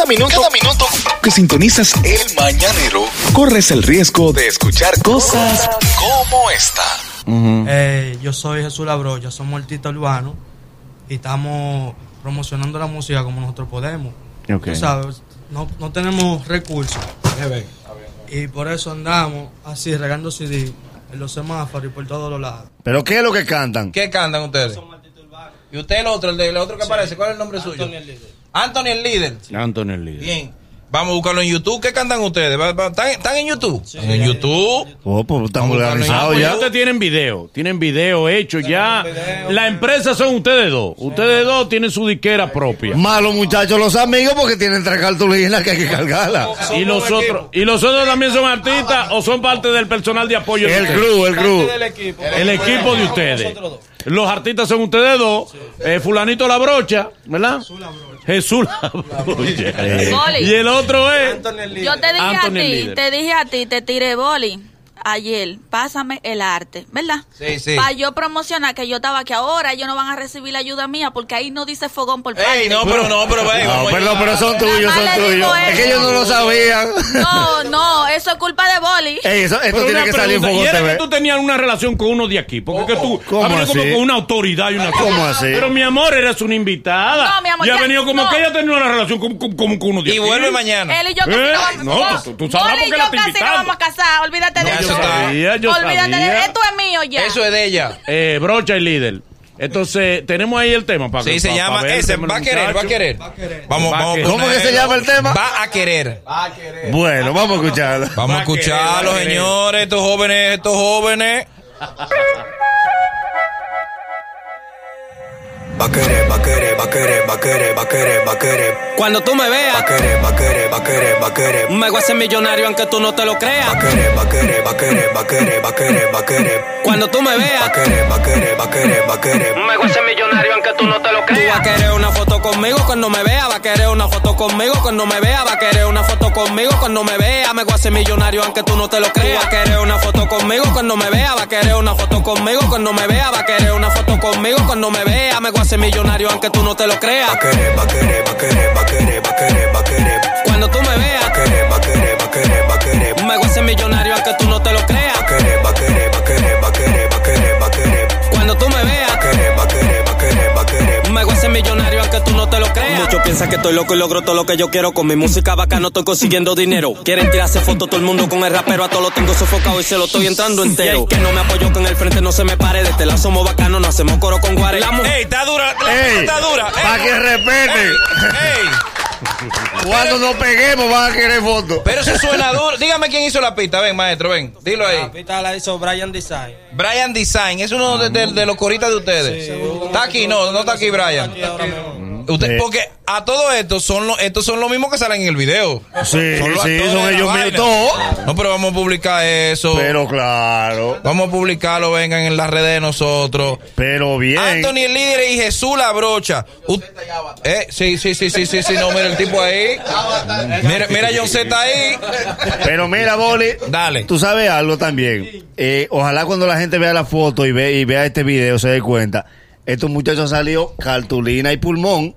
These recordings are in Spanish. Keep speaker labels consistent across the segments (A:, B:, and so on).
A: Cada minuto, cada minuto que sintonizas el mañanero, corres el riesgo de escuchar cosas como esta.
B: Eh, yo soy Jesús Labroya, somos artistas urbanos y estamos promocionando la música como nosotros podemos.
C: Ok.
B: Tú sabes, no, no tenemos recursos. Y por eso andamos así regando CD en los semáforos y por todos los lados.
C: ¿Pero qué es lo que cantan?
D: ¿Qué cantan ustedes? ¿Y usted el otro, el, de, el otro que aparece? ¿Cuál es el nombre suyo? Anthony el líder.
C: Antonio el líder.
D: Bien. Vamos a buscarlo en YouTube. ¿Qué cantan ustedes? ¿Va- va- ¿Están, en YouTube? En YouTube.
C: Oh, pues están organizados ya.
E: Ustedes tienen video, tienen video hecho ya. La empresa son ustedes dos. Ustedes dos tienen su disquera propia.
C: Malos muchachos los amigos porque tienen tres cartulinas que hay que cargarlas.
E: Y los otros, y los otros también son artistas o son parte del personal de apoyo. de
C: El
E: ustedes?
C: crew, el crew.
E: El equipo de ustedes. Los artistas son ustedes dos. eh, fulanito la brocha, ¿verdad? Jesús la brocha.
F: Boli.
E: Y el otro es.
F: Yo te dije
E: Anthony
F: a ti, te dije a ti, te tiré boli ayer, pásame el arte, ¿verdad?
D: Sí, sí.
F: Para yo promocionar que yo estaba aquí ahora, ellos no van a recibir la ayuda mía porque ahí no dice fogón por parte.
D: Ey, no, pero no, pero ve,
C: No,
D: vamos a
C: pero son tuyos, son tuyos. Es que
F: eso.
C: ellos no lo sabían.
F: No, no, eso es culpa de boli.
C: Ey, eso, esto
E: Pero
C: tiene que salir en
E: ¿y era
C: TV.
E: que tú tenías una relación con uno de aquí? Porque que tú
C: ¿Cómo
E: has venido como
C: así?
E: con una autoridad y una
C: ¿Cómo
E: cosa.
C: así?
E: Pero mi amor, eres una invitada.
F: No, mi amor,
E: Y ha
F: ya-
E: venido como
F: no.
E: que ella tenía una relación con, con- como con uno de
D: Y
E: aquí.
D: vuelve mañana.
F: Él y yo casi
E: ¿Eh?
F: no vamos
E: No, tú- tú sabrás
F: Boli y
E: por qué
F: yo
E: la te
F: casi no vamos a casar, olvídate de
D: No,
F: eso.
E: sabía, yo
F: olvídate
E: sabía.
F: de esto es mío ya.
D: Eso es de ella.
E: Eh, brocha y líder. Entonces, tenemos ahí el tema para
D: Sí,
E: que-
D: se
E: pa-
D: llama
E: pa ver el
D: ese.
E: tema
D: Va a querer, va a
E: muchacho.
D: querer. Vamos,
E: Va a
D: vamos.
E: querer.
C: ¿Cómo que se llama el tema?
D: Va a querer.
C: Bueno, vamos a escucharlo.
D: Vamos a escucharlo, señores, estos jóvenes, estos jóvenes.
G: Va a querer, va a querer, va a querer, va a querer, va a querer, va a querer.
H: Cuando tú me
G: Va a
H: veas,
G: querer, va a querer, va a querer, va a querer.
H: me voy a hacer millonario aunque tú no te lo
G: Va a
H: creas.
G: querer, va a querer, va a querer, va a querer, va a querer, va a querer.
H: Cuando tú me
G: Va a
H: veas,
G: querer, va a querer, va a querer, va a querer.
H: me voy a hacer millonario aunque tú no te lo creas. Tú vas a querer una foto conmigo cuando me vea, va a querer una foto conmigo cuando me vea, va a querer una foto conmigo cuando me vea, me voy a hacer millonario aunque tú no te lo creas. Vas a querer una foto conmigo cuando me vea, va a querer una foto conmigo cuando me vea, va a querer una foto conmigo cuando me vea, me voy a hacer millonario aunque tú no te lo creas. Cuando tú me veas, me voy a hacer millonario aunque tú no te lo creas. Cuando tú me veas. Me voy a hacer millonario aunque tú no te lo creas. Muchos piensan que estoy loco y logro todo lo que yo quiero. Con mi música bacana estoy consiguiendo dinero. Quieren tirarse fotos todo el mundo con el rapero. A todo lo tengo sofocado y se lo estoy entrando entero. Y el que no me apoyó que en el frente no se me pare. De este lado somos bacanos, no hacemos coro con guare. La mujer-
D: Ey, está dura, la
C: Ey,
D: está dura. Ey,
C: Para que respeten.
D: ey.
C: Cuando nos peguemos van a querer fotos.
D: Pero eso suena duro. Dígame quién hizo la pista. Ven, maestro, ven. Dilo ahí.
B: pista la hizo Brian Design.
D: Brian Design, es uno de, de- de los coristas de ustedes. Está aquí, no, no está aquí Brian. Usted,
C: Sí.
D: porque a todo esto son los, estos son los mismos que salen en el video.
C: Sí,
D: Son los
C: sí, son ellos mismos.
D: No, pero vamos a publicar eso.
C: Pero claro,
D: Vamos a publicarlo, vengan en las redes de nosotros.
C: pero bien.
D: Anthony el líder y Jesús la brocha. U- eh, sí, sí, sí, sí, sí, sí, no, mira el tipo ahí. Mira, mira John Z ahí.
C: Pero mira, Boli,
D: Dale.
C: tú sabes algo también. Eh, ojalá cuando la gente vea la foto y, ve, y vea este video se dé cuenta. Estos muchachos han salido cartulina y pulmón.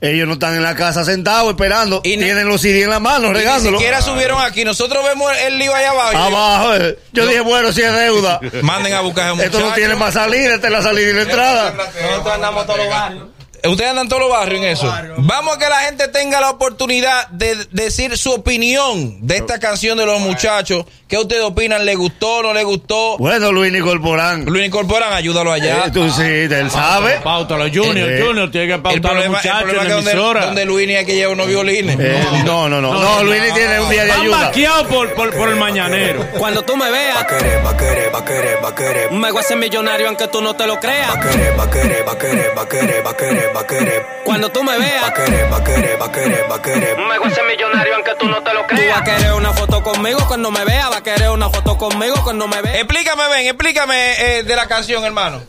C: Ellos no están en la casa sentados esperando.
D: Y ni-
C: tienen los CD en la mano,
D: Y Ni
C: regándolo.
D: siquiera subieron aquí. Nosotros vemos el lío allá abajo.
C: Abajo. eh. Yo dije, bueno, si es deuda.
D: Manden a buscar a
C: Esto no tiene más salida, esta es la salida y la entrada.
B: Nosotros andamos todos los barrios.
D: Ustedes andan en todos los barrios en eso. Vamos a que la gente tenga la oportunidad de decir su opinión de esta canción de los muchachos. ¿Qué ustedes opinan? ¿Le gustó no le gustó?
C: Bueno, Luis Nicolporán.
D: Lo incorporan, ayúdalo allá.
C: Eh, tú sí, él sabe.
E: Pautalo, Junior,
C: Eh,
E: Junior, tiene que pautar a los
D: el
E: muchachos
D: problema
E: en
D: es que
E: la
D: donde,
E: emisora.
D: donde Luini hay que llevar unos violines.
C: Eh, no, no, no. No, Luis tiene un día de ayuda.
E: por, por, por el mañanero.
H: Cuando tú me
G: Va a
H: veas,
G: querer, va a querer, va a querer, va a querer.
H: me voy a hacer millonario aunque tú no te lo
G: Va a
H: creas.
G: querer, va a querer, va a querer, va a querer, va a querer, va a querer.
H: Cuando tú me
G: Va a
H: veas,
G: querer, va a querer, va a querer, va a querer.
H: me voy a millonario aunque tú no te lo creas. Tú vas a querer una foto conmigo cuando me vea, va a querer una foto conmigo cuando me vea.
D: Explícame, ven, explícame eh, de la canción, hermano.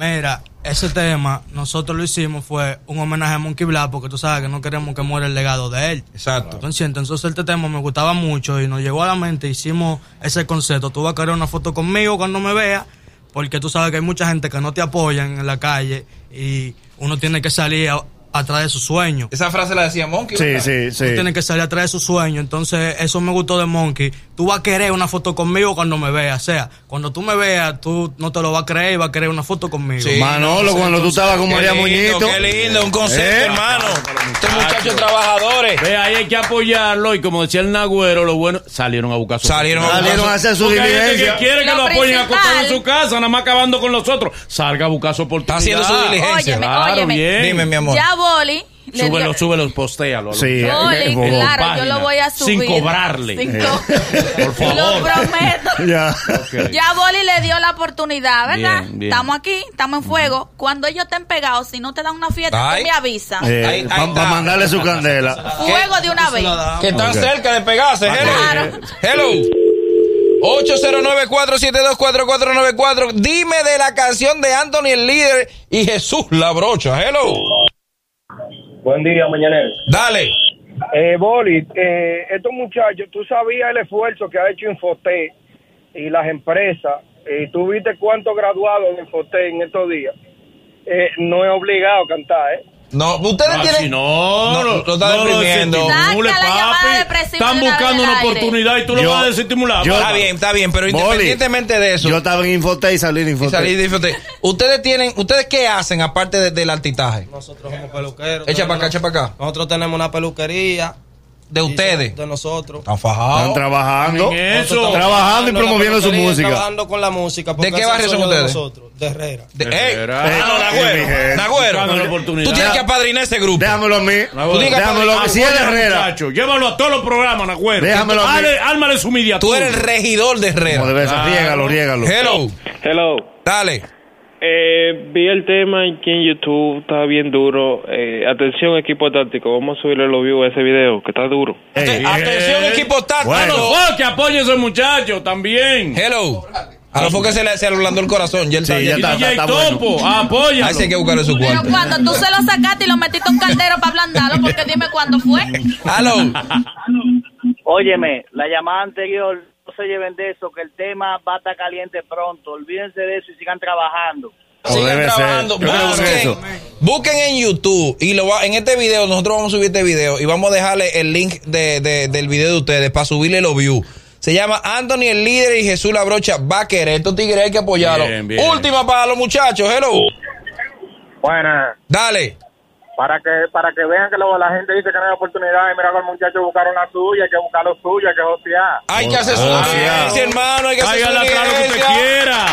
B: Mira, ese tema nosotros lo hicimos fue un homenaje a Monkey Black porque tú sabes que no queremos que muera el legado de él.
D: Exacto.
B: Entonces, entonces este tema me gustaba mucho y nos llegó a la mente, hicimos ese concepto. Tú vas a querer una foto conmigo cuando me veas, porque tú sabes que hay mucha gente que no te apoyan en la calle y uno tiene que salir a, atrás de sus sueños.
D: Esa frase la decía Monkey.
C: Sí,
D: ¿verdad?
C: sí,
B: Tú
C: sí.
B: tienes que salir atrás de sus sueños. Entonces, eso me gustó de Monkey. Tú vas a querer una foto conmigo cuando me veas. O sea, cuando tú me veas, tú no te lo vas a creer y vas a querer una foto conmigo.
D: Sí.
C: Manolo, cuando tú estabas con María
D: lindo,
C: Muñito.
D: Qué lindo, un concepto,
C: ¿Eh?
D: hermano. Estos muchachos trabajadores.
E: Ve, ahí hay que apoyarlo y como decía el Nagüero, lo bueno, salieron a buscar su
D: Salieron a
C: Salieron a hacer su diligencia.
E: que quiere que
F: Lo
E: lo apoyen acostado en su casa, nada más acabando con los otros. Salga a buscar su oportunidad.
D: Está haciendo su diligencia.
F: Óyeme,
E: Claro,
F: óyeme.
E: bien.
D: Dime, mi amor.
F: Ya Boli. le
E: Súbelo,
F: dio-
E: súbelo, postéalo.
C: Sí.
F: Boli, claro, yo lo voy a
E: sin
F: subir.
E: cobrarle.
F: Sin
E: Eh,
F: co-
E: por favor.
F: Lo prometo.
C: Ya.
E: Ok.
F: Ya Boli le dio la oportunidad, ¿verdad?
E: Bien, bien.
F: Estamos aquí, estamos en fuego. Cuando ellos estén pegados, si no te dan una fiesta,
D: Ay.
F: tú me avisas.
C: Eh, Para mandarle su candela.
F: Fuego de una vez.
D: Que están cerca de pegarse. Hello.
F: Claro.
D: Hello. 809-472-4494. Dime de la canción de Anthony el líder y Jesús la brocha. Hello.
I: Buen día, mañanero.
D: Dale.
I: Eh, Boli, eh, estos muchachos, tú sabías el esfuerzo que ha hecho Infoté y las empresas. Y tú viste cuántos graduados de Infoté en estos días. Eh, no es obligado a cantar, ¿eh?
D: No, ustedes
E: Ah,
D: tienen.
E: si no,
D: No,
E: no,
D: lo está
E: no
D: deprimiendo.
E: papi. Están buscando una oportunidad y tú lo vas a desestimular.
C: yo-
D: Está bien, está bien, pero independientemente de eso.
C: Yo estaba en Infote y salí de
D: y
C: Infote.
D: salir de Infoté, Ustedes tienen, ¿ustedes qué hacen aparte de- del altitaje?
B: Nosotros somos peluqueros.
D: Echa para acá, echa para acá.
B: Nosotros tenemos una peluquería.
D: De ustedes.
B: De nosotros.
D: Están
C: Están
D: fajados.
C: trabajando.
E: En eso.
C: Trabajando y promoviendo su música.
B: Trabajando con la música. porque
D: ¿De qué barrio son
B: sueño de
D: ustedes?
B: nosotros, de Herrera.
D: De- ey,
E: Espera.
D: ah, Nagüero. Nagüero. Tú tienes que apadrinar ese grupo.
C: Déjamelo a mí. Déjamelo a mí. Si es de Herrera.
E: Llévalo a todos los programas, Nagüero.
C: Déjamelo a mí.
E: Dale, Ármale su media.
D: Tú eres el regidor de
C: Como
D: Herrera.
C: debe ser. Riégalo, riégalo.
D: Hello.
J: Hello.
D: Dale.
J: Eh, vi el tema aquí en YouTube, está bien duro. Eh, atención, equipo táctico, vamos a subirle los views a ese video, que está duro.
C: Ey,
D: Atención, equipo táctico.
C: Bueno.
E: Oh, que apoye a ese muchacho también.
D: Hello. A lo que se le, se le ablandó el corazón. Ya él
C: Sí, ya está.
E: DJ
C: está bueno.
E: Topo, apóyalo.
D: Ahí sí hay que buscarle su
F: Pero
D: cuarto.
F: cuando tú se lo sacaste y lo metiste en un caldero para ablandarlo, porque dime cuándo fue.
D: Hello.
K: Óyeme, la llamada anterior, no se lleven de eso, que el tema va a estar caliente pronto. Olvídense de eso y sigan trabajando.
D: Sigan trabajando. Busquen, busquen en YouTube y lo va, en este video, nosotros vamos a subir este video y vamos a dejarle el link de, de- del video de ustedes para subirle los views. Se llama Anthony el líder y Jesús la brocha va a querer. Estos tigres hay que.
E: Bien, bien.
D: Última para los muchachos. Hello.
I: Buena.
D: Dale.
I: Para que, para que vean que luego la gente dice que no hay oportunidad y mira que los muchachos buscaron la suya, hay que buscar lo suyo, hay que josear.
D: Hay que hacer su diligencia, hermano. Hay que hacer su
E: lo que usted quiera.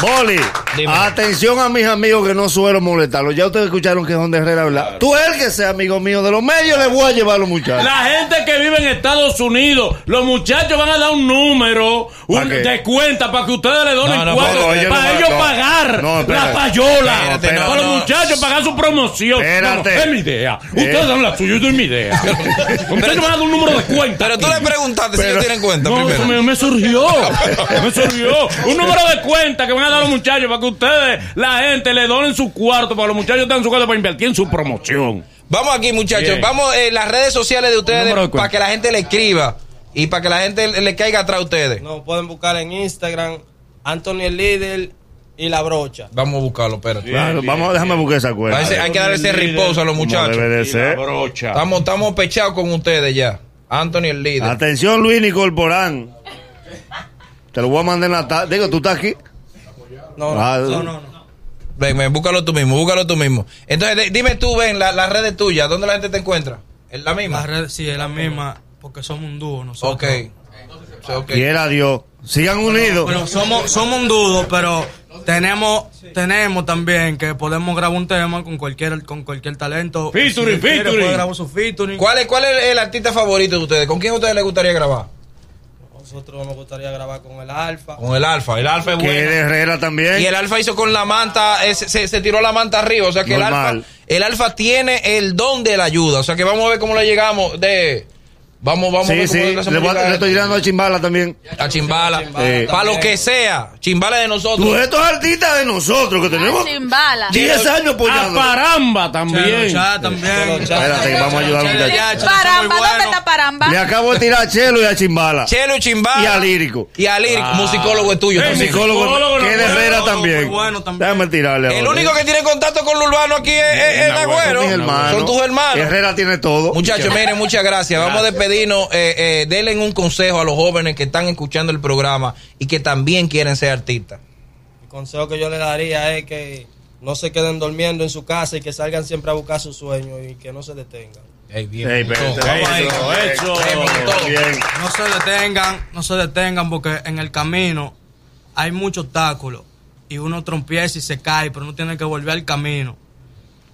C: Boli,
D: Dime.
C: atención a mis amigos que no suelo molestarlos. Ya ustedes escucharon que son de Herrera, ¿verdad? Tú el que sea amigo mío de los medios, le voy a llevar a los muchachos.
E: La gente que vive en Estados Unidos, los muchachos van a dar un número de cuenta para que ustedes le donen
D: No, no,
E: cuatro,
C: no, ellos
E: para ellos
C: no.
E: pagar
C: No, espérate.
E: la payola.
D: Espérate,
E: para
D: no.
E: los muchachos pagar su promoción.
C: Espérate.
E: No, no, es mi idea.
C: Eh.
E: Ustedes dan la suya, yo doy mi idea. Ustedes van a dar un número de cuenta.
D: Pero tú le preguntaste si ellos tienen cuenta
E: No, eso
D: primero.
E: me, me surgió. Me surgió. Un número de cuenta que van a dar los muchachos para que ustedes, la gente, le donen su cuarto para los muchachos tengan su cuarto para invertir en su promoción.
D: Vamos aquí, muchachos.
E: Bien.
D: Vamos en las redes sociales de ustedes
E: de
D: para que la gente le escriba y para que la gente le, le caiga atrás a ustedes.
B: Nos pueden buscar en Instagram, Anthony el líder y la brocha.
D: Vamos a buscarlo, espérate.
C: Claro, vamos, déjame buscar esa cuenta.
D: A ese- hay que darle ese riposo a los muchachos.
C: debe de
E: Y la
C: ser.
E: brocha.
D: Estamos, estamos pechados con ustedes ya. Anthony el líder.
C: Atención, Luis Nicolporán. Te lo voy a mandar en la tarde. Digo, ¿tú estás aquí?
B: No,
C: Ah,
B: no, no, no. no.
D: Ven, ven, búscalo tú mismo, búscalo tú mismo. Entonces, de- dime tú, ven, la- las redes tuyas, ¿dónde la gente te encuentra? ¿Es la misma?
B: La red sí es la misma porque somos un dúo nosotros.
D: Ok. Ok.
C: Quiera Dios. Sigan unidos.
B: Bueno, somos, somos un dúo, pero tenemos tenemos también que podemos grabar un tema con cualquier con cualquier talento.
E: Featuring,
B: Si
E: featuring.
B: grabar su featuring.
D: ¿Cuál es, ¿Cuál es el artista favorito de ustedes? ¿Con quién a ustedes les gustaría grabar?
B: Nosotros nos gustaría grabar con el Alfa.
D: Con el Alfa. El Alfa es bueno.
C: de Herrera también.
D: Y el Alfa hizo con la manta, eh, se, se tiró la manta arriba. O sea que el. Alfa, el Alfa tiene el don de la ayuda. O sea que vamos a ver cómo le llegamos de. Vamos, vamos a
C: Sí, sí.
D: le
C: Le, voy a-
D: llegar
C: le estoy tirando a Chimbala también.
D: a Chimbala.
C: Sí.
D: Para lo que sea. Chimbala de nosotros.
C: Tú, estos artistas de nosotros que tenemos
F: Chimbala.
C: 10 años
E: A
C: apoyando.
E: Paramba
B: Chelo
E: también.
B: Chá también.
C: Espérate, que vamos a ayudar a los muchachos.
F: Paramba, ¿dónde está Guaramba.
C: Le acabo de tirar a Chelo y a Chimbala.
D: Chelo y Chimbala.
C: Y a Lírico.
D: Y a Lírico, musicólogo es tuyo.
C: Psicólogo, que es de Herrera también.
B: bueno también.
C: Déjame tirarle
D: El único que tiene contacto con lo urbano aquí es, es- es el agüero.
C: Son mis hermanos.
D: Son tus hermanos.
C: Herrera tiene todo.
D: Muchachos, miren, muchas gracias. Vamos a despedirnos. Eh, eh, denle un consejo a los jóvenes que están escuchando el programa y que también quieren ser artistas.
L: El consejo que yo le daría es que no se queden durmiendo en su casa y que salgan siempre a buscar sus sueños y que no se detengan.
D: Bien,
C: pero.
E: Eso, eso.
C: Bien.
B: No se detengan, no se detengan porque en el camino hay muchos obstáculos y uno trompieza y se cae, pero uno tiene que volver al camino.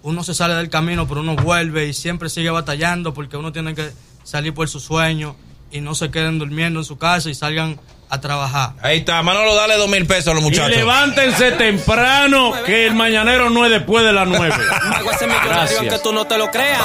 B: Uno se sale del camino, pero uno vuelve y siempre sigue batallando porque uno tiene que salir por sus sueños y no se queden durmiendo en su casa y salgan a trabajar.
D: Ahí está, Manolo, dale dos mil pesos a los
E: Y
D: muchachos.
E: levántense temprano, que el mañanero no es después de las nueve.
H: Me hago ese millonario aunque
E: Gracias.
H: tú no te lo creas.